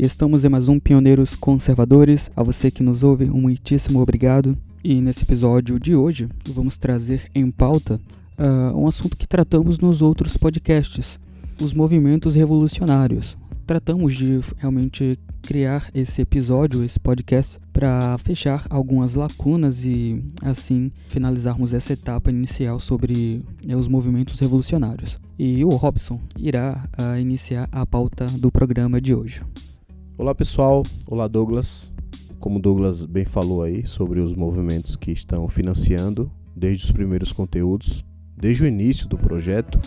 e estamos em mais um Pioneiros Conservadores. A você que nos ouve, um muitíssimo obrigado. E nesse episódio de hoje, vamos trazer em pauta uh, um assunto que tratamos nos outros podcasts: os movimentos revolucionários. Tratamos de realmente criar esse episódio, esse podcast, para fechar algumas lacunas e assim finalizarmos essa etapa inicial sobre né, os movimentos revolucionários. E o Robson irá uh, iniciar a pauta do programa de hoje. Olá pessoal, olá Douglas. Como Douglas bem falou aí sobre os movimentos que estão financiando desde os primeiros conteúdos, desde o início do projeto,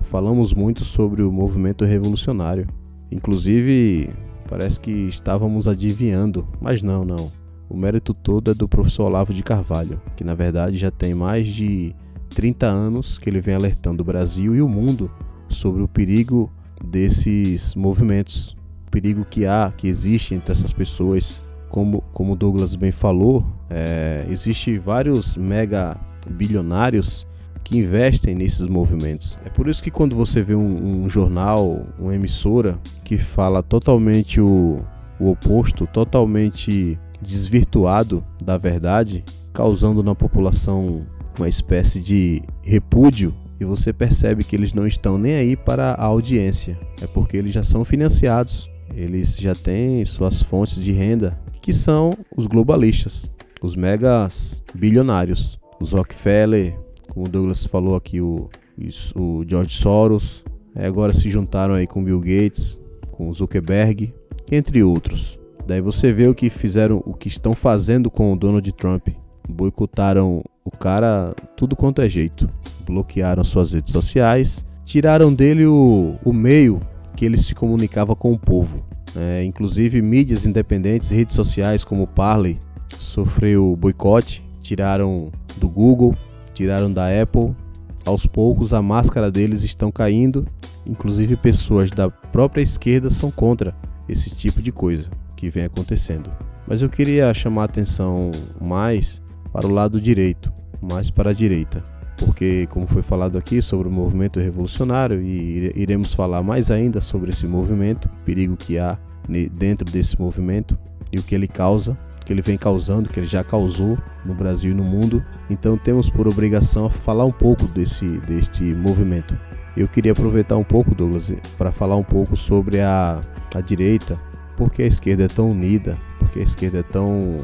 falamos muito sobre o movimento revolucionário. Inclusive, parece que estávamos adivinhando, mas não, não. O mérito todo é do professor Olavo de Carvalho, que na verdade já tem mais de 30 anos que ele vem alertando o Brasil e o mundo sobre o perigo desses movimentos, perigo que há, que existe entre essas pessoas. Como, como Douglas bem falou, é, existe vários mega bilionários que investem nesses movimentos. É por isso que quando você vê um, um jornal, uma emissora que fala totalmente o, o oposto, totalmente desvirtuado da verdade, causando na população uma espécie de repúdio e você percebe que eles não estão nem aí para a audiência. É porque eles já são financiados, eles já têm suas fontes de renda, que são os globalistas, os megas bilionários, os Rockefeller, como o Douglas falou aqui, o, o George Soros, agora se juntaram aí com Bill Gates, com Zuckerberg, entre outros. Daí você vê o que fizeram, o que estão fazendo com o Donald Trump. Boicotaram o cara tudo quanto é jeito. Bloquearam suas redes sociais, tiraram dele o, o meio que ele se comunicava com o povo. É, inclusive mídias independentes, redes sociais como o Parley sofreu boicote, tiraram do Google, tiraram da Apple. Aos poucos a máscara deles estão caindo, inclusive pessoas da própria esquerda são contra esse tipo de coisa que vem acontecendo. Mas eu queria chamar a atenção mais para o lado direito, mais para a direita, porque como foi falado aqui sobre o movimento revolucionário e iremos falar mais ainda sobre esse movimento, perigo que há dentro desse movimento e o que ele causa, que ele vem causando, que ele já causou no Brasil e no mundo. Então temos por obrigação falar um pouco desse deste movimento. Eu queria aproveitar um pouco, Douglas, para falar um pouco sobre a, a direita, porque a esquerda é tão unida, porque a esquerda é tão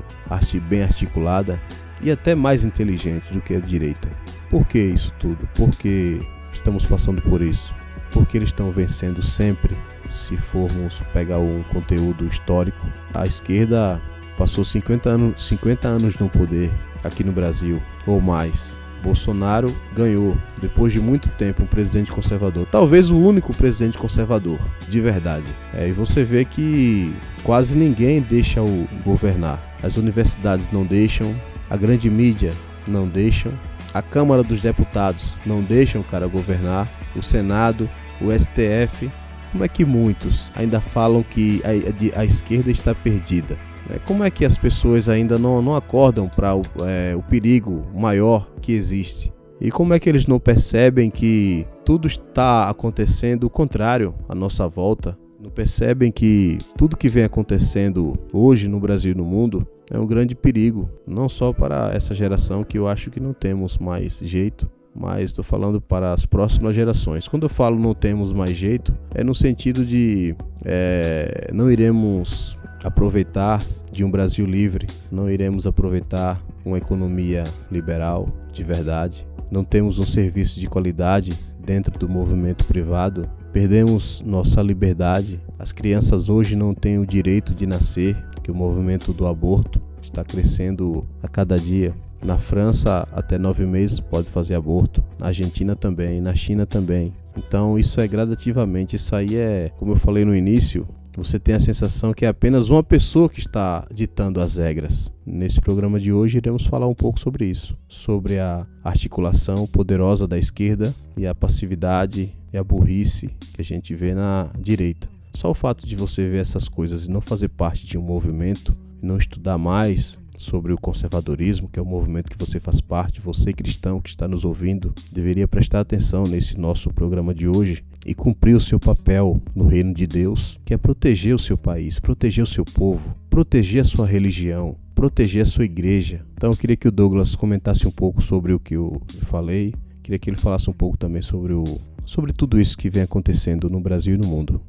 bem articulada e até mais inteligente do que a direita. Por que isso tudo? Por que estamos passando por isso? Porque eles estão vencendo sempre. Se formos pegar um conteúdo histórico, a esquerda passou 50 anos, 50 anos no poder aqui no Brasil, ou mais. Bolsonaro ganhou, depois de muito tempo, um presidente conservador. Talvez o único presidente conservador, de verdade. É, e você vê que quase ninguém deixa o governar. As universidades não deixam, a grande mídia não deixam, a Câmara dos Deputados não deixam o cara governar, o Senado, o STF. Como é que muitos ainda falam que a, a esquerda está perdida? É, como é que as pessoas ainda não, não acordam para o, é, o perigo maior que existe? E como é que eles não percebem que tudo está acontecendo o contrário à nossa volta? Não percebem que tudo que vem acontecendo hoje no Brasil e no mundo é um grande perigo, não só para essa geração que eu acho que não temos mais jeito, mas estou falando para as próximas gerações. Quando eu falo não temos mais jeito, é no sentido de é, não iremos aproveitar de um Brasil livre, não iremos aproveitar uma economia liberal de verdade, não temos um serviço de qualidade dentro do movimento privado, perdemos nossa liberdade. As crianças hoje não têm o direito de nascer, que o movimento do aborto está crescendo a cada dia. Na França, até nove meses pode fazer aborto. Na Argentina também, na China também. Então, isso é gradativamente. Isso aí é, como eu falei no início, você tem a sensação que é apenas uma pessoa que está ditando as regras. Nesse programa de hoje iremos falar um pouco sobre isso, sobre a articulação poderosa da esquerda e a passividade e a burrice que a gente vê na direita. Só o fato de você ver essas coisas e não fazer parte de um movimento, não estudar mais sobre o conservadorismo, que é o movimento que você faz parte, você cristão que está nos ouvindo, deveria prestar atenção nesse nosso programa de hoje, e cumprir o seu papel no reino de Deus, que é proteger o seu país, proteger o seu povo, proteger a sua religião, proteger a sua igreja. Então eu queria que o Douglas comentasse um pouco sobre o que eu falei, queria que ele falasse um pouco também sobre o sobre tudo isso que vem acontecendo no Brasil e no mundo.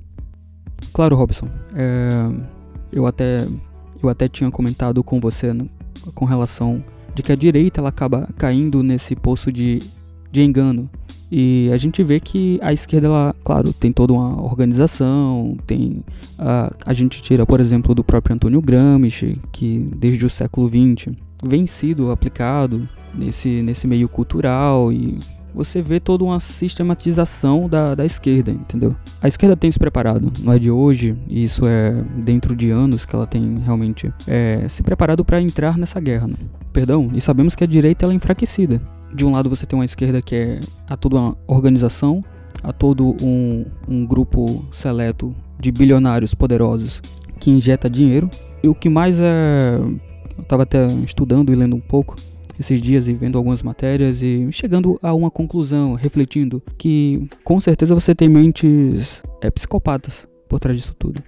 Claro, Robson. É, eu até eu até tinha comentado com você né, com relação de que a direita ela acaba caindo nesse poço de, de engano. E a gente vê que a esquerda, ela, claro, tem toda uma organização, tem a, a gente tira, por exemplo, do próprio Antônio Gramsci, que desde o século XX vem sido aplicado nesse, nesse meio cultural e você vê toda uma sistematização da, da esquerda, entendeu? A esquerda tem se preparado, não é de hoje, e isso é dentro de anos que ela tem realmente é, se preparado para entrar nessa guerra. Né? Perdão, e sabemos que a direita ela é enfraquecida. De um lado você tem uma esquerda que é a toda uma organização, a todo um, um grupo seleto de bilionários poderosos que injeta dinheiro. E o que mais é. Eu estava até estudando e lendo um pouco esses dias e vendo algumas matérias e chegando a uma conclusão, refletindo que com certeza você tem mentes é, psicopatas por trás disso tudo.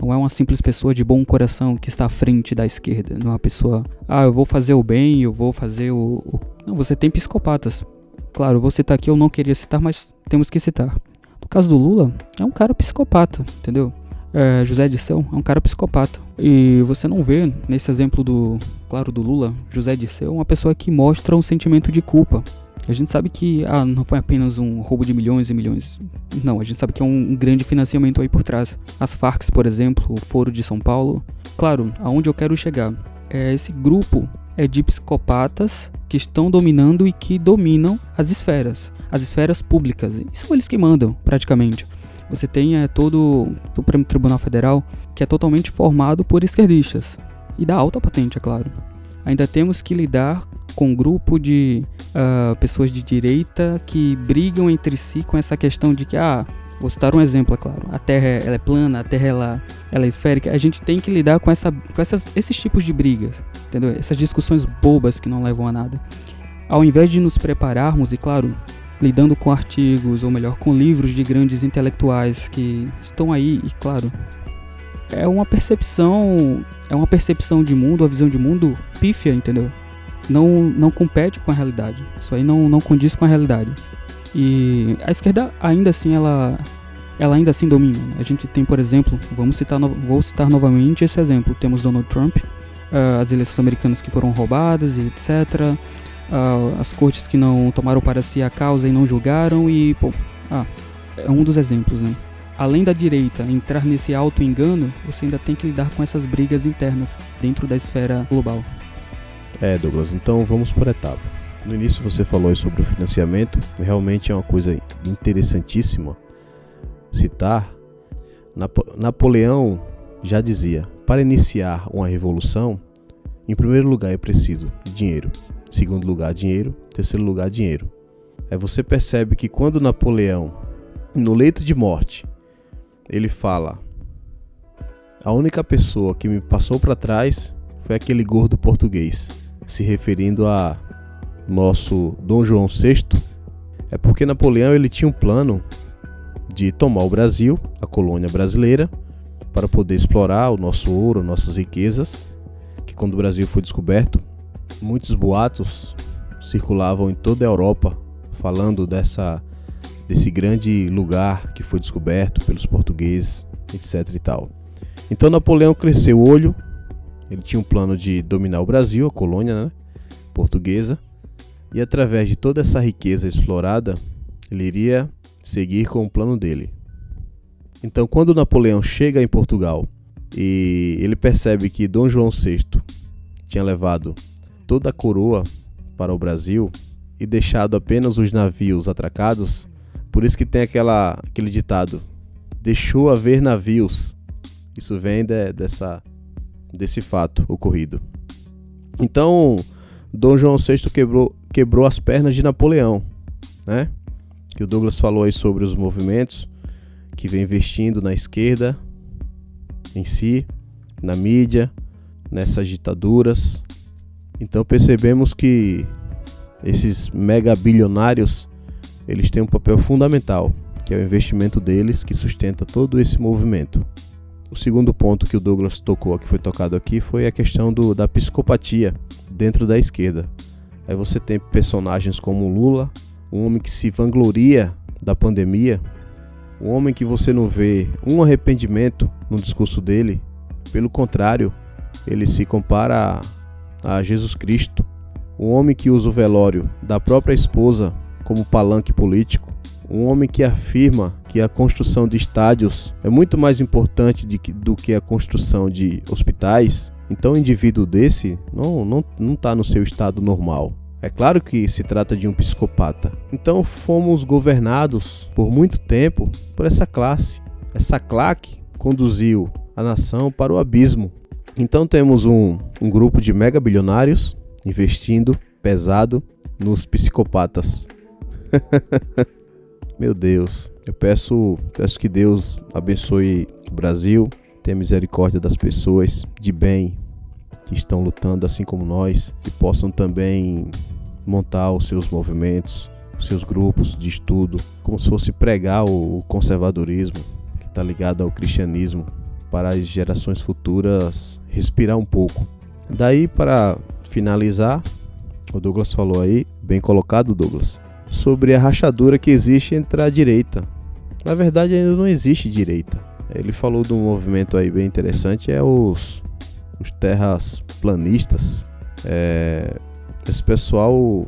Não é uma simples pessoa de bom coração que está à frente da esquerda. Não é uma pessoa, ah, eu vou fazer o bem, eu vou fazer o. o... Não, você tem psicopatas. Claro, vou citar aqui, eu não queria citar, mas temos que citar. No caso do Lula, é um cara psicopata, entendeu? É, José Disseu é um cara psicopata. E você não vê nesse exemplo do, claro, do Lula, José Disseu, uma pessoa que mostra um sentimento de culpa. A gente sabe que ah, não foi apenas um roubo de milhões e milhões. Não, a gente sabe que é um grande financiamento aí por trás. As Farcs, por exemplo, o Foro de São Paulo. Claro, aonde eu quero chegar é esse grupo é de psicopatas que estão dominando e que dominam as esferas, as esferas públicas. E são eles que mandam, praticamente. Você tem é, todo o Supremo Tribunal Federal que é totalmente formado por esquerdistas e da alta patente, é claro. Ainda temos que lidar com um grupo de uh, pessoas de direita que brigam entre si com essa questão de que, ah, vou citar um exemplo, é claro, a Terra ela é plana, a Terra ela, ela é esférica, a gente tem que lidar com, essa, com essas, esses tipos de brigas, entendeu? Essas discussões bobas que não levam a nada. Ao invés de nos prepararmos, e claro, lidando com artigos, ou melhor, com livros de grandes intelectuais que estão aí, e claro, é uma percepção, é uma percepção de mundo, uma visão de mundo pífia, entendeu? Não, não compete com a realidade. Isso aí não, não condiz com a realidade. E a esquerda ainda assim ela ela ainda assim domina. Né? A gente tem, por exemplo, vamos citar vou citar novamente esse exemplo. Temos Donald Trump, uh, as eleições americanas que foram roubadas e etc uh, as cortes que não tomaram para si a causa e não julgaram e, pô, ah, é um dos exemplos, né? Além da direita entrar nesse auto-engano, você ainda tem que lidar com essas brigas internas dentro da esfera global. É, Douglas, então vamos por etapa. No início você falou sobre o financiamento, realmente é uma coisa interessantíssima citar. Napo Napoleão já dizia: para iniciar uma revolução, em primeiro lugar é preciso dinheiro. Segundo lugar, dinheiro. Terceiro lugar, dinheiro. Aí você percebe que quando Napoleão, no leito de morte, ele fala: A única pessoa que me passou para trás foi aquele gordo português, se referindo a nosso Dom João VI. É porque Napoleão ele tinha um plano de tomar o Brasil, a colônia brasileira, para poder explorar o nosso ouro, nossas riquezas, que quando o Brasil foi descoberto, muitos boatos circulavam em toda a Europa falando dessa desse grande lugar que foi descoberto pelos portugueses, etc e tal. Então Napoleão cresceu o olho, ele tinha um plano de dominar o Brasil, a colônia né, portuguesa, e através de toda essa riqueza explorada, ele iria seguir com o plano dele. Então, quando Napoleão chega em Portugal e ele percebe que Dom João VI tinha levado toda a coroa para o Brasil e deixado apenas os navios atracados, por isso que tem aquela, aquele ditado: deixou haver navios. Isso vem de, dessa, desse fato ocorrido. Então, Dom João VI quebrou, quebrou as pernas de Napoleão, né? Que o Douglas falou aí sobre os movimentos que vem investindo na esquerda em si, na mídia, nessas ditaduras, então percebemos que esses mega bilionários eles têm um papel fundamental que é o investimento deles que sustenta todo esse movimento. O segundo ponto que o Douglas tocou, que foi tocado aqui, foi a questão do, da psicopatia dentro da esquerda. Aí você tem personagens como Lula, um homem que se vangloria da pandemia, um homem que você não vê um arrependimento no discurso dele, pelo contrário, ele se compara a, Jesus Cristo, um homem que usa o velório da própria esposa como palanque político, um homem que afirma que a construção de estádios é muito mais importante que, do que a construção de hospitais, então um indivíduo desse não está não, não tá no seu estado normal. É claro que se trata de um psicopata. Então fomos governados por muito tempo por essa classe. Essa claque conduziu a nação para o abismo. Então temos um, um grupo de mega bilionários investindo pesado nos psicopatas. Meu Deus, eu peço, peço que Deus abençoe o Brasil, tenha misericórdia das pessoas de bem que estão lutando assim como nós, e possam também montar os seus movimentos, os seus grupos de estudo, como se fosse pregar o conservadorismo que está ligado ao cristianismo, para as gerações futuras respirar um pouco. Daí, para finalizar, o Douglas falou aí, bem colocado, Douglas sobre a rachadura que existe entre a direita. Na verdade, ainda não existe direita. Ele falou de um movimento aí bem interessante, é os, os terras planistas. É, esse pessoal,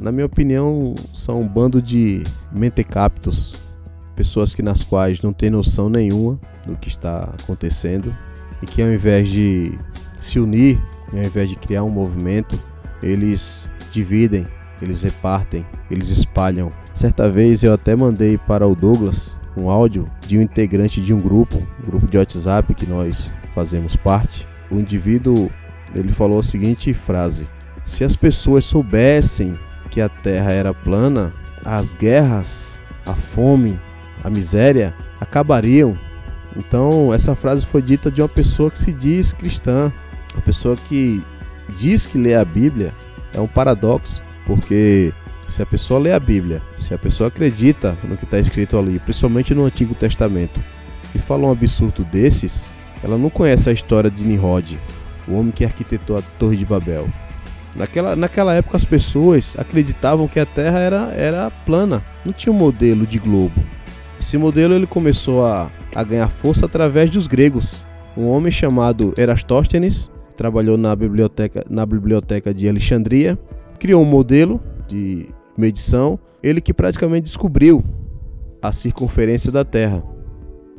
na minha opinião, são um bando de mentecaptos, pessoas que nas quais não tem noção nenhuma do que está acontecendo e que ao invés de se unir, ao invés de criar um movimento, eles dividem eles repartem, eles espalham. Certa vez eu até mandei para o Douglas um áudio de um integrante de um grupo, um grupo de WhatsApp que nós fazemos parte. O indivíduo ele falou a seguinte frase: Se as pessoas soubessem que a Terra era plana, as guerras, a fome, a miséria acabariam. Então, essa frase foi dita de uma pessoa que se diz cristã, uma pessoa que diz que lê a Bíblia. É um paradoxo, porque se a pessoa lê a Bíblia, se a pessoa acredita no que está escrito ali, principalmente no Antigo Testamento, e fala um absurdo desses, ela não conhece a história de Nimrod, o homem que arquitetou a Torre de Babel. Naquela, naquela época as pessoas acreditavam que a Terra era, era plana, não tinha um modelo de globo. Esse modelo ele começou a, a ganhar força através dos gregos. Um homem chamado Erastóstenes trabalhou na biblioteca, na biblioteca de Alexandria criou um modelo de medição, ele que praticamente descobriu a circunferência da Terra.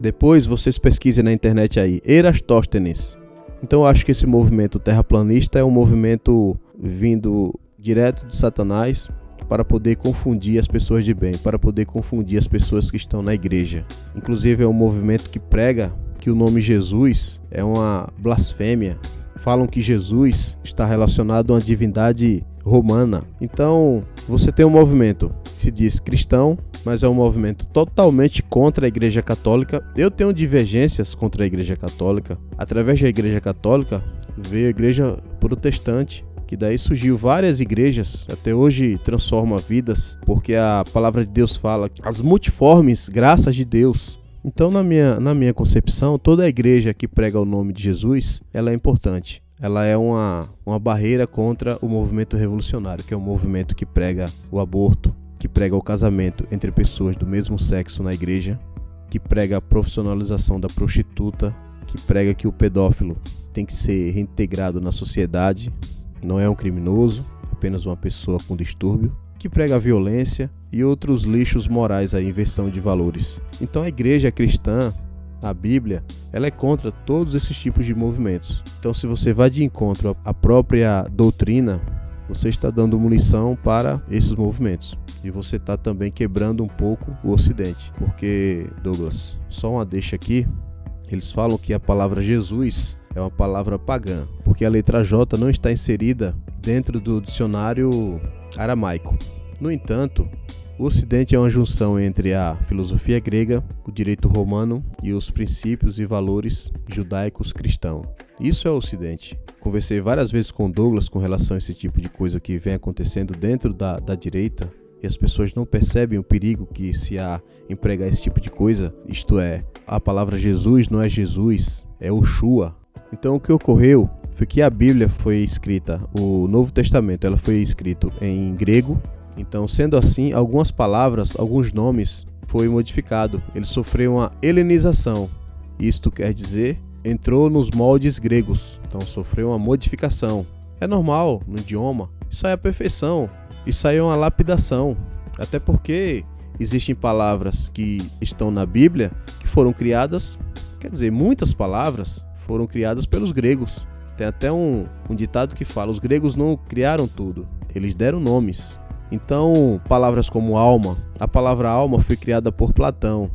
Depois vocês pesquisem na internet aí, Erastóstenes. Então eu acho que esse movimento terraplanista é um movimento vindo direto de Satanás para poder confundir as pessoas de bem, para poder confundir as pessoas que estão na igreja. Inclusive é um movimento que prega que o nome Jesus é uma blasfêmia. Falam que Jesus está relacionado a uma divindade romana. Então, você tem um movimento que se diz cristão, mas é um movimento totalmente contra a Igreja Católica. Eu tenho divergências contra a Igreja Católica. Através da Igreja Católica veio a Igreja Protestante, que daí surgiu várias igrejas, até hoje transforma vidas, porque a palavra de Deus fala as multiformes graças de Deus. Então, na minha, na minha concepção, toda a igreja que prega o nome de Jesus, ela é importante ela é uma, uma barreira contra o movimento revolucionário, que é um movimento que prega o aborto, que prega o casamento entre pessoas do mesmo sexo na igreja, que prega a profissionalização da prostituta, que prega que o pedófilo tem que ser reintegrado na sociedade, não é um criminoso, apenas uma pessoa com distúrbio, que prega a violência e outros lixos morais, a inversão de valores. Então a igreja cristã a Bíblia, ela é contra todos esses tipos de movimentos. Então, se você vai de encontro à própria doutrina, você está dando munição para esses movimentos. E você está também quebrando um pouco o Ocidente. Porque, Douglas, só uma deixa aqui. Eles falam que a palavra Jesus é uma palavra pagã, porque a letra J não está inserida dentro do dicionário aramaico. No entanto, o Ocidente é uma junção entre a filosofia grega, o direito romano e os princípios e valores judaicos cristãos. Isso é o Ocidente. Conversei várias vezes com Douglas com relação a esse tipo de coisa que vem acontecendo dentro da, da direita, e as pessoas não percebem o perigo que se há em pregar esse tipo de coisa, isto é, a palavra Jesus não é Jesus, é Oshua. Então o que ocorreu foi que a Bíblia foi escrita, o Novo Testamento, ela foi escrito em grego. Então, sendo assim, algumas palavras, alguns nomes foi modificado. Ele sofreu uma helenização. Isto quer dizer, entrou nos moldes gregos. Então, sofreu uma modificação. É normal no idioma. Isso aí é a perfeição. Isso aí é uma lapidação. Até porque existem palavras que estão na Bíblia que foram criadas, quer dizer, muitas palavras foram criadas pelos gregos. Tem até um, um ditado que fala: os gregos não criaram tudo, eles deram nomes. Então, palavras como alma, a palavra alma foi criada por Platão.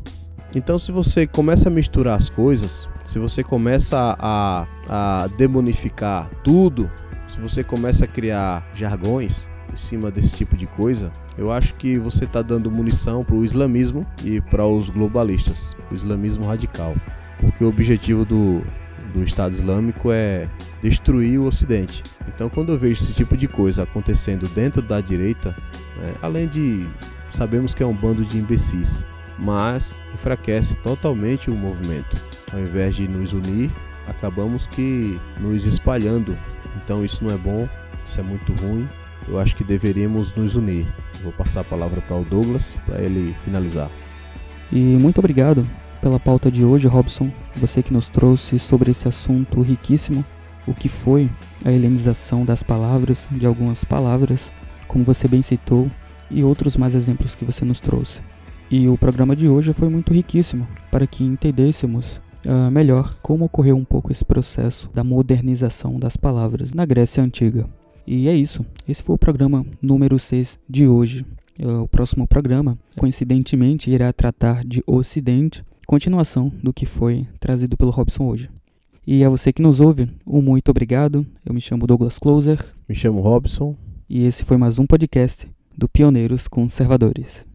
Então, se você começa a misturar as coisas, se você começa a, a demonificar tudo, se você começa a criar jargões em cima desse tipo de coisa, eu acho que você está dando munição para o islamismo e para os globalistas, o islamismo radical. Porque o objetivo do, do Estado Islâmico é destruir o Ocidente. Então, quando eu vejo esse tipo de coisa acontecendo dentro da direita, né, além de sabemos que é um bando de imbecis, mas enfraquece totalmente o movimento. Ao invés de nos unir, acabamos que nos espalhando. Então, isso não é bom, isso é muito ruim. Eu acho que deveríamos nos unir. Vou passar a palavra para o Douglas para ele finalizar. E muito obrigado pela pauta de hoje, Robson. Você que nos trouxe sobre esse assunto riquíssimo, o que foi a helenização das palavras, de algumas palavras, como você bem citou, e outros mais exemplos que você nos trouxe. E o programa de hoje foi muito riquíssimo para que entendêssemos uh, melhor como ocorreu um pouco esse processo da modernização das palavras na Grécia Antiga. E é isso. Esse foi o programa número 6 de hoje. Uh, o próximo programa, coincidentemente, irá tratar de Ocidente continuação do que foi trazido pelo Robson hoje. E a você que nos ouve, um muito obrigado. Eu me chamo Douglas Closer. Me chamo Robson. E esse foi mais um podcast do Pioneiros Conservadores.